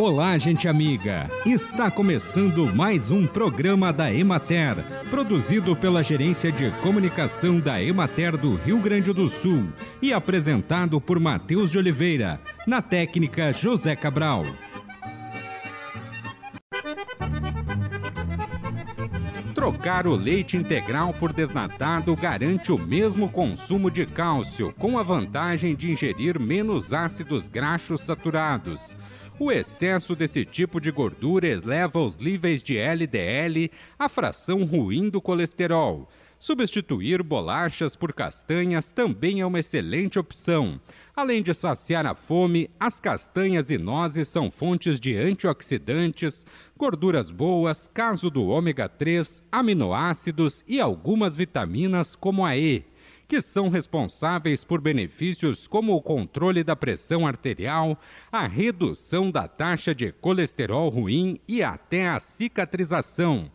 Olá, gente amiga! Está começando mais um programa da Emater, produzido pela Gerência de Comunicação da Emater do Rio Grande do Sul e apresentado por Matheus de Oliveira, na técnica José Cabral. Trocar o leite integral por desnatado garante o mesmo consumo de cálcio, com a vantagem de ingerir menos ácidos graxos saturados. O excesso desse tipo de gordura eleva os níveis de LDL, a fração ruim do colesterol. Substituir bolachas por castanhas também é uma excelente opção. Além de saciar a fome, as castanhas e nozes são fontes de antioxidantes, gorduras boas, caso do ômega 3, aminoácidos e algumas vitaminas como a E que são responsáveis por benefícios como o controle da pressão arterial, a redução da taxa de colesterol ruim e até a cicatrização.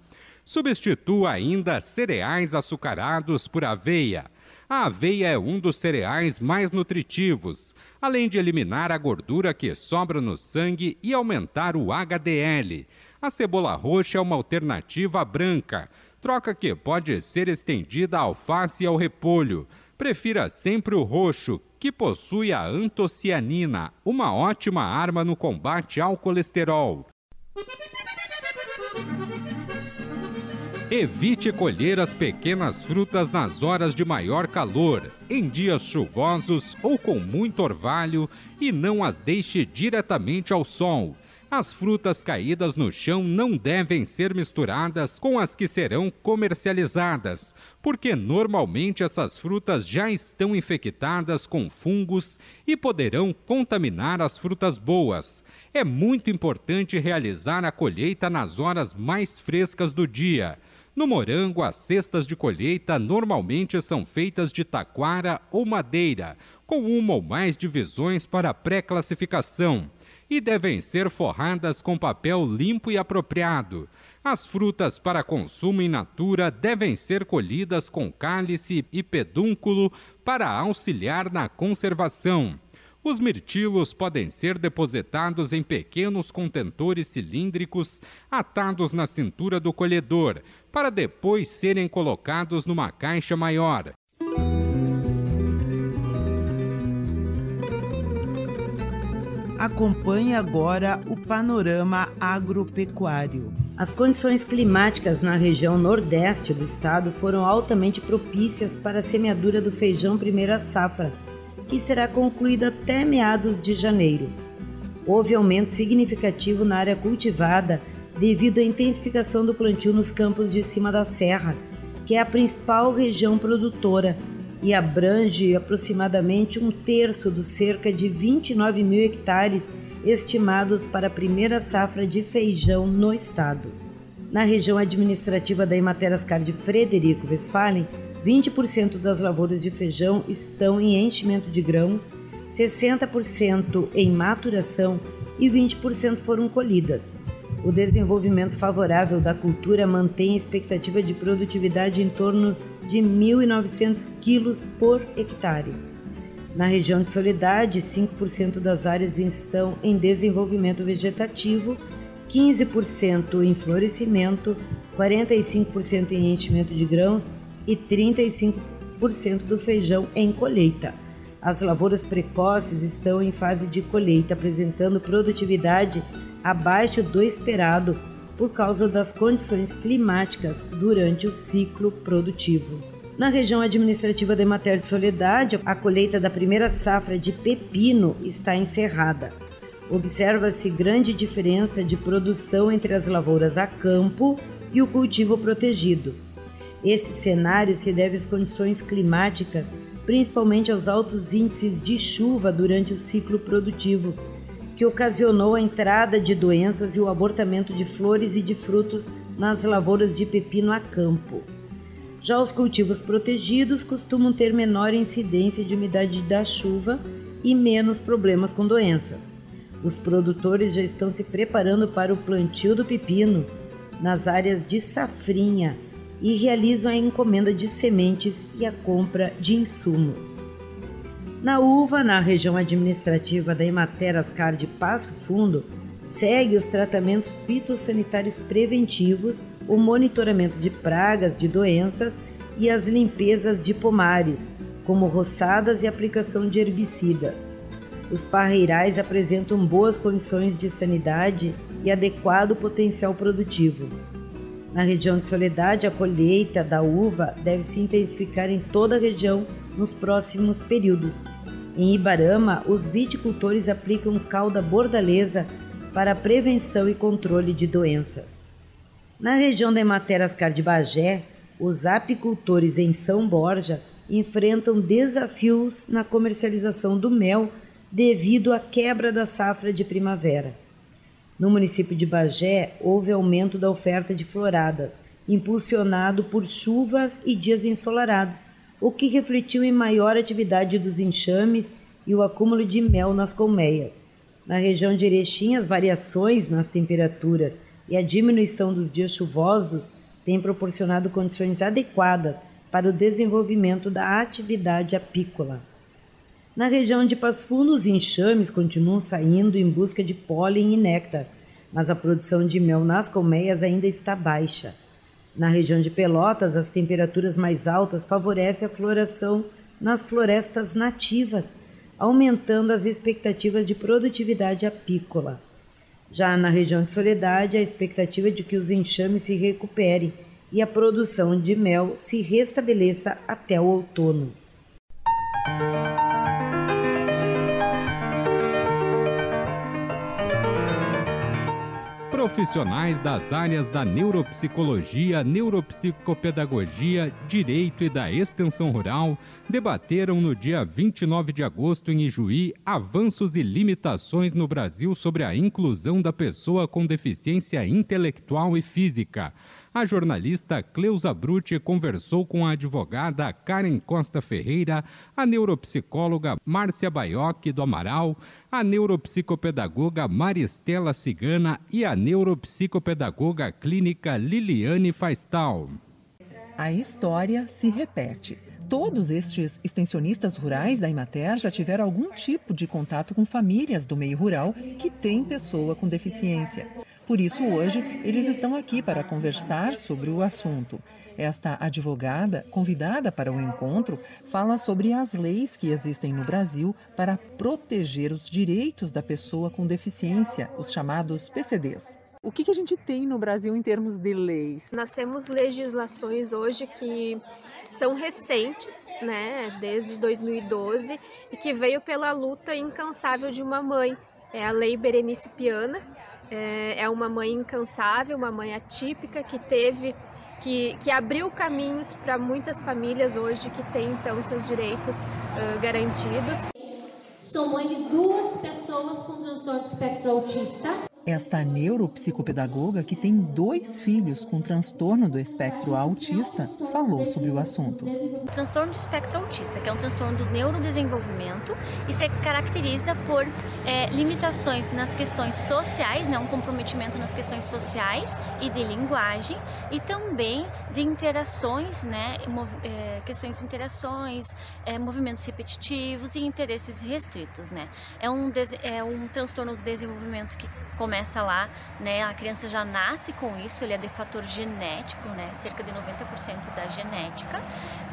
Substitua ainda cereais açucarados por aveia. A aveia é um dos cereais mais nutritivos, além de eliminar a gordura que sobra no sangue e aumentar o HDL. A cebola roxa é uma alternativa branca, troca que pode ser estendida à alface e ao repolho. Prefira sempre o roxo, que possui a antocianina, uma ótima arma no combate ao colesterol. Evite colher as pequenas frutas nas horas de maior calor, em dias chuvosos ou com muito orvalho, e não as deixe diretamente ao sol. As frutas caídas no chão não devem ser misturadas com as que serão comercializadas, porque normalmente essas frutas já estão infectadas com fungos e poderão contaminar as frutas boas. É muito importante realizar a colheita nas horas mais frescas do dia. No morango, as cestas de colheita normalmente são feitas de taquara ou madeira, com uma ou mais divisões para pré-classificação e devem ser forradas com papel limpo e apropriado. As frutas para consumo in natura devem ser colhidas com cálice e pedúnculo para auxiliar na conservação. Os mirtilos podem ser depositados em pequenos contentores cilíndricos atados na cintura do colhedor, para depois serem colocados numa caixa maior. Acompanhe agora o panorama agropecuário. As condições climáticas na região nordeste do estado foram altamente propícias para a semeadura do feijão primeira safra, que será concluída até meados de janeiro. Houve aumento significativo na área cultivada devido à intensificação do plantio nos campos de cima da serra, que é a principal região produtora e abrange aproximadamente um terço dos cerca de 29 mil hectares estimados para a primeira safra de feijão no estado. Na região administrativa da Imaterascar de Frederico Westphalen, 20% das lavouras de feijão estão em enchimento de grãos, 60% em maturação e 20% foram colhidas. O desenvolvimento favorável da cultura mantém a expectativa de produtividade em torno de 1.900 quilos por hectare. Na região de Soledade, 5% das áreas estão em desenvolvimento vegetativo, 15% em florescimento, 45% em enchimento de grãos e 35% do feijão em colheita. As lavouras precoces estão em fase de colheita, apresentando produtividade abaixo do esperado por causa das condições climáticas durante o ciclo produtivo. Na região administrativa de Mater de Soledade, a colheita da primeira safra de pepino está encerrada. Observa-se grande diferença de produção entre as lavouras a campo e o cultivo protegido. Esse cenário se deve às condições climáticas, principalmente aos altos índices de chuva durante o ciclo produtivo, que ocasionou a entrada de doenças e o abortamento de flores e de frutos nas lavouras de pepino a campo. Já os cultivos protegidos costumam ter menor incidência de umidade da chuva e menos problemas com doenças. Os produtores já estão se preparando para o plantio do pepino nas áreas de safrinha e realizam a encomenda de sementes e a compra de insumos. Na uva, na região administrativa da Emater Ascar de Passo Fundo, segue os tratamentos fitossanitários preventivos, o monitoramento de pragas, de doenças e as limpezas de pomares, como roçadas e aplicação de herbicidas. Os parreirais apresentam boas condições de sanidade e adequado potencial produtivo. Na região de Soledade, a colheita da uva deve se intensificar em toda a região nos próximos períodos. Em Ibarama, os viticultores aplicam calda bordaleza para prevenção e controle de doenças. Na região da Ematerascar de Bagé, os apicultores em São Borja enfrentam desafios na comercialização do mel devido à quebra da safra de primavera. No município de Bagé, houve aumento da oferta de floradas, impulsionado por chuvas e dias ensolarados, o que refletiu em maior atividade dos enxames e o acúmulo de mel nas colmeias. Na região de Erechim, as variações nas temperaturas e a diminuição dos dias chuvosos têm proporcionado condições adequadas para o desenvolvimento da atividade apícola. Na região de Passo Fundo, os enxames continuam saindo em busca de pólen e néctar, mas a produção de mel nas colmeias ainda está baixa. Na região de Pelotas, as temperaturas mais altas favorecem a floração nas florestas nativas, aumentando as expectativas de produtividade apícola. Já na região de Soledade, a expectativa é de que os enxames se recuperem e a produção de mel se restabeleça até o outono. Profissionais das áreas da neuropsicologia, neuropsicopedagogia, direito e da extensão rural debateram no dia 29 de agosto em Ijuí avanços e limitações no Brasil sobre a inclusão da pessoa com deficiência intelectual e física a jornalista Cleusa Brutti conversou com a advogada Karen Costa Ferreira, a neuropsicóloga Márcia Baioc do Amaral, a neuropsicopedagoga Maristela Cigana e a neuropsicopedagoga clínica Liliane Faistal. A história se repete. Todos estes extensionistas rurais da Imater já tiveram algum tipo de contato com famílias do meio rural que têm pessoa com deficiência. Por isso, hoje, eles estão aqui para conversar sobre o assunto. Esta advogada, convidada para o encontro, fala sobre as leis que existem no Brasil para proteger os direitos da pessoa com deficiência, os chamados PCDs. O que, que, a gente tem no Brasil em termos de leis? Nós temos legislações hoje que são recentes, né, desde 2012, e que veio pela luta incansável de uma mãe. É a Lei Berenice Piana, é, é uma mãe incansável, uma mãe atípica que teve que, que, abriu caminhos para muitas famílias hoje que têm então seus direitos uh, garantidos. Sou mãe de duas pessoas com transtorno espectro autista. Esta neuropsicopedagoga, que tem dois filhos com transtorno do espectro autista, falou sobre o assunto. O transtorno do espectro autista, que é um transtorno do neurodesenvolvimento e se caracteriza por é, limitações nas questões sociais, né, um comprometimento nas questões sociais e de linguagem, e também de interações, né, é, questões de interações, é, movimentos repetitivos e interesses restritos. Né. É, um, é um transtorno do desenvolvimento que começa lá, né? A criança já nasce com isso, ele é de fator genético, né? Cerca de 90% da genética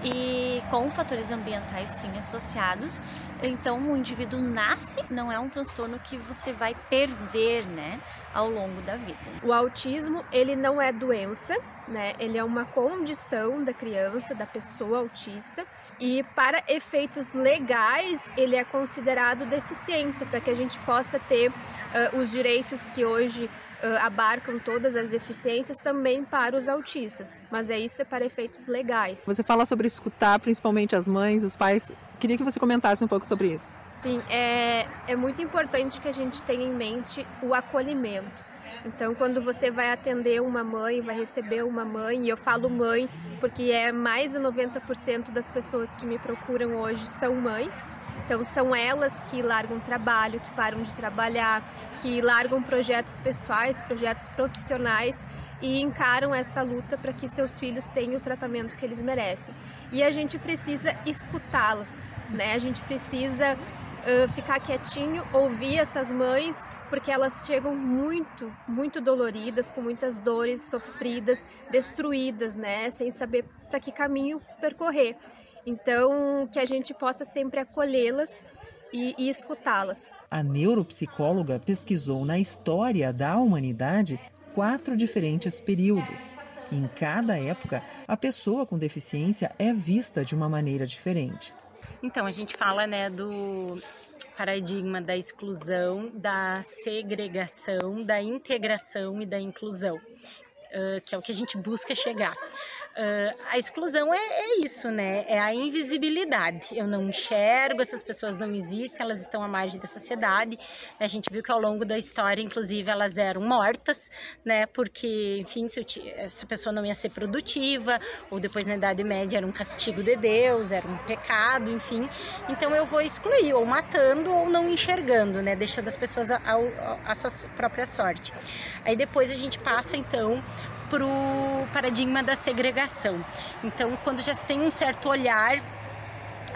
e com fatores ambientais sim associados. Então o indivíduo nasce, não é um transtorno que você vai perder, né? Ao longo da vida. O autismo, ele não é doença, né? Ele é uma condição da criança, da pessoa autista, e para efeitos legais, ele é considerado deficiência, para que a gente possa ter uh, os direitos que hoje uh, abarcam todas as deficiências também para os autistas, mas é isso é para efeitos legais. Você fala sobre escutar principalmente as mães, os pais. Queria que você comentasse um pouco sobre isso. Sim, é, é muito importante que a gente tenha em mente o acolhimento. Então, quando você vai atender uma mãe, vai receber uma mãe, e eu falo mãe porque é mais de 90% das pessoas que me procuram hoje são mães. Então, são elas que largam trabalho, que param de trabalhar, que largam projetos pessoais, projetos profissionais e encaram essa luta para que seus filhos tenham o tratamento que eles merecem. E a gente precisa escutá-las, né? A gente precisa uh, ficar quietinho, ouvir essas mães porque elas chegam muito, muito doloridas, com muitas dores, sofridas, destruídas, né, sem saber para que caminho percorrer. Então, que a gente possa sempre acolhê-las e, e escutá-las. A neuropsicóloga pesquisou na história da humanidade quatro diferentes períodos. Em cada época, a pessoa com deficiência é vista de uma maneira diferente. Então, a gente fala né, do paradigma da exclusão, da segregação, da integração e da inclusão, que é o que a gente busca chegar. Uh, a exclusão é, é, isso, né? É a invisibilidade. Eu não enxergo, essas pessoas não existem, elas estão à margem da sociedade. A gente viu que ao longo da história, inclusive, elas eram mortas, né? Porque, enfim, essa pessoa não ia ser produtiva, ou depois na Idade Média era um castigo de Deus, era um pecado, enfim. Então eu vou excluir, ou matando, ou não enxergando, né? Deixando as pessoas à sua própria sorte. Aí depois a gente passa, então, para o paradigma da segregação. Então, quando já se tem um certo olhar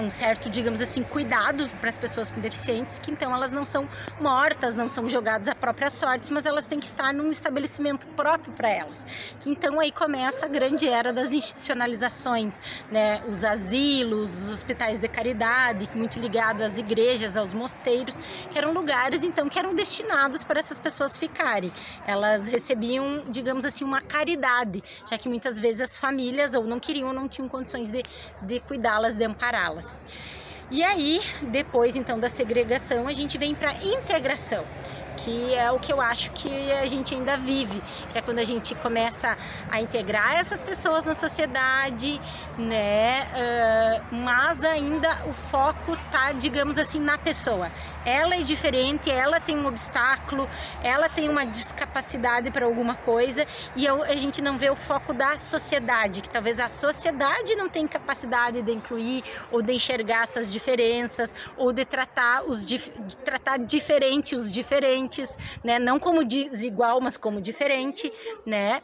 um certo, digamos assim, cuidado para as pessoas com deficientes, que então elas não são mortas, não são jogadas à própria sorte, mas elas têm que estar num estabelecimento próprio para elas. Que então aí começa a grande era das institucionalizações, né? Os asilos, os hospitais de caridade, muito ligados às igrejas, aos mosteiros, que eram lugares então que eram destinados para essas pessoas ficarem. Elas recebiam, digamos assim, uma caridade, já que muitas vezes as famílias ou não queriam ou não tinham condições de, de cuidá-las, de ampará-las. us. E aí, depois então da segregação, a gente vem para integração que é o que eu acho que a gente ainda vive, que é quando a gente começa a integrar essas pessoas na sociedade, né? Uh, mas ainda o foco tá, digamos assim, na pessoa. Ela é diferente, ela tem um obstáculo, ela tem uma discapacidade para alguma coisa e a gente não vê o foco da sociedade, que talvez a sociedade não tem capacidade de incluir ou de enxergar essas diferenças ou de tratar os de tratar diferente os diferentes né? Não como desigual, mas como diferente, né?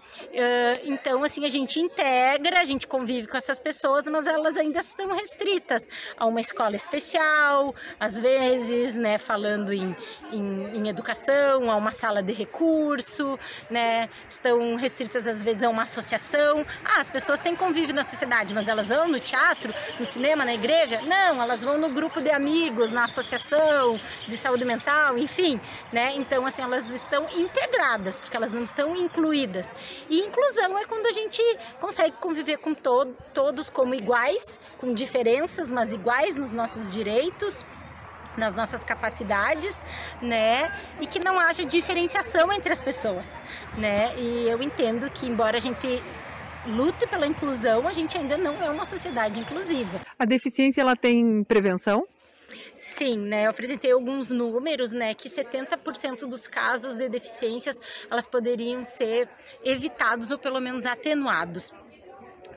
Então, assim, a gente integra, a gente convive com essas pessoas, mas elas ainda estão restritas a uma escola especial, às vezes, né? Falando em, em, em educação, a uma sala de recurso, né? Estão restritas, às vezes, a uma associação. Ah, as pessoas têm convívio na sociedade, mas elas vão no teatro, no cinema, na igreja? Não, elas vão no grupo de amigos, na associação de saúde mental, enfim, né? Então, assim, elas estão integradas, porque elas não estão incluídas. E inclusão é quando a gente consegue conviver com to todos como iguais, com diferenças, mas iguais nos nossos direitos, nas nossas capacidades, né? E que não haja diferenciação entre as pessoas, né? E eu entendo que embora a gente lute pela inclusão, a gente ainda não é uma sociedade inclusiva. A deficiência ela tem prevenção? Sim, né? Eu apresentei alguns números, né? Que 70% dos casos de deficiências elas poderiam ser evitados ou pelo menos atenuados.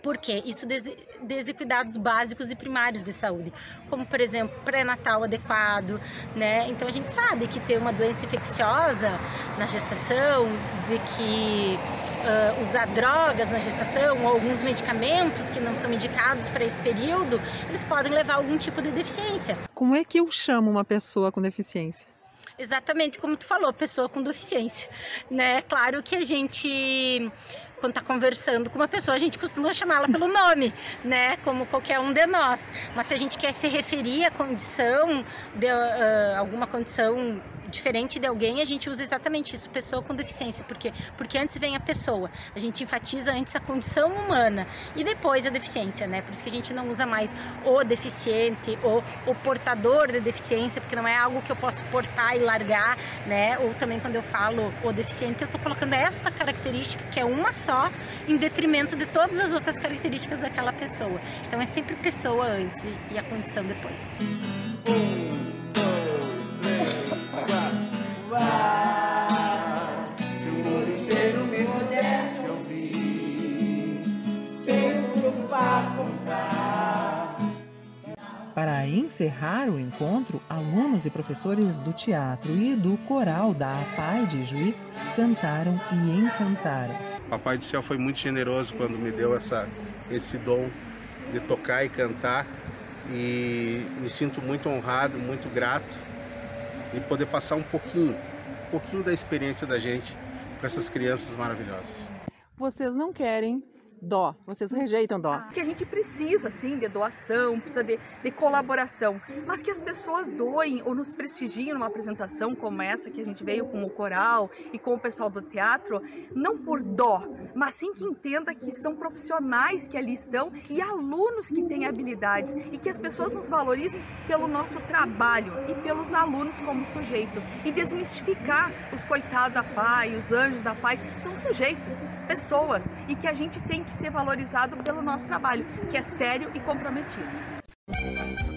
Por quê? Isso desde, desde cuidados básicos e primários de saúde, como por exemplo pré-natal adequado, né? Então a gente sabe que ter uma doença infecciosa na gestação, de que uh, usar drogas na gestação ou alguns medicamentos que não são indicados para esse período, eles podem levar a algum tipo de deficiência. Como é que eu chamo uma pessoa com deficiência? Exatamente como tu falou, pessoa com deficiência, né? Claro que a gente quando está conversando com uma pessoa, a gente costuma chamá-la pelo nome, né? Como qualquer um de nós. Mas se a gente quer se referir à condição, de uh, alguma condição diferente de alguém, a gente usa exatamente isso, pessoa com deficiência. Por quê? Porque antes vem a pessoa. A gente enfatiza antes a condição humana e depois a deficiência, né? Por isso que a gente não usa mais o deficiente ou o portador de deficiência, porque não é algo que eu posso portar e largar, né? Ou também quando eu falo o deficiente, eu estou colocando esta característica que é uma só, em detrimento de todas as outras características daquela pessoa. Então é sempre pessoa antes e a condição depois. Um, Para encerrar o encontro, alunos e professores do teatro e do coral da APAI de Juí cantaram e encantaram. Papai do Céu foi muito generoso quando me deu essa, esse dom de tocar e cantar e me sinto muito honrado, muito grato de poder passar um pouquinho um pouquinho da experiência da gente para essas crianças maravilhosas. Vocês não querem dó, vocês rejeitam dó. Que a gente precisa, sim, de doação, precisa de, de colaboração, mas que as pessoas doem ou nos prestigiem numa apresentação como essa que a gente veio com o coral e com o pessoal do teatro, não por dó, mas sim que entenda que são profissionais que ali estão e alunos que têm habilidades e que as pessoas nos valorizem pelo nosso trabalho e pelos alunos como sujeito. E desmistificar os coitados da pai, os anjos da pai, são sujeitos, pessoas e que a gente tem que ser valorizado pelo nosso trabalho, que é sério e comprometido.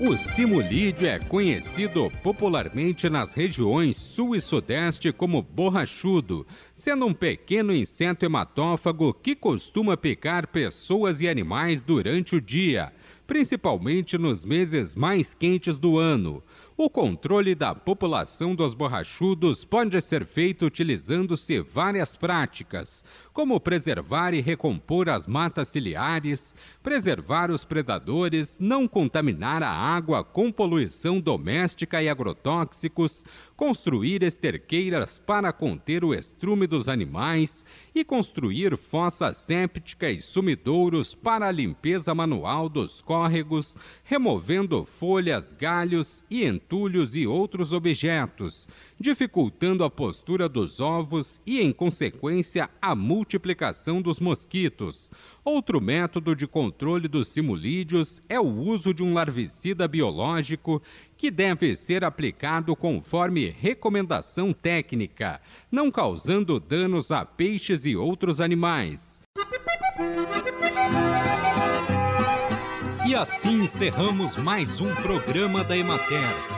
O simulídeo é conhecido popularmente nas regiões sul e sudeste como borrachudo, sendo um pequeno inseto hematófago que costuma picar pessoas e animais durante o dia, principalmente nos meses mais quentes do ano. O controle da população dos borrachudos pode ser feito utilizando-se várias práticas, como preservar e recompor as matas ciliares, preservar os predadores, não contaminar a água com poluição doméstica e agrotóxicos, construir esterqueiras para conter o estrume dos animais e construir fossas sépticas e sumidouros para a limpeza manual dos córregos, removendo folhas, galhos e entulhos e outros objetos, dificultando a postura dos ovos e, em consequência, a multiplicação dos mosquitos. Outro método de controle dos simulídeos é o uso de um larvicida biológico que deve ser aplicado conforme recomendação técnica, não causando danos a peixes e outros animais. E assim encerramos mais um programa da Emater.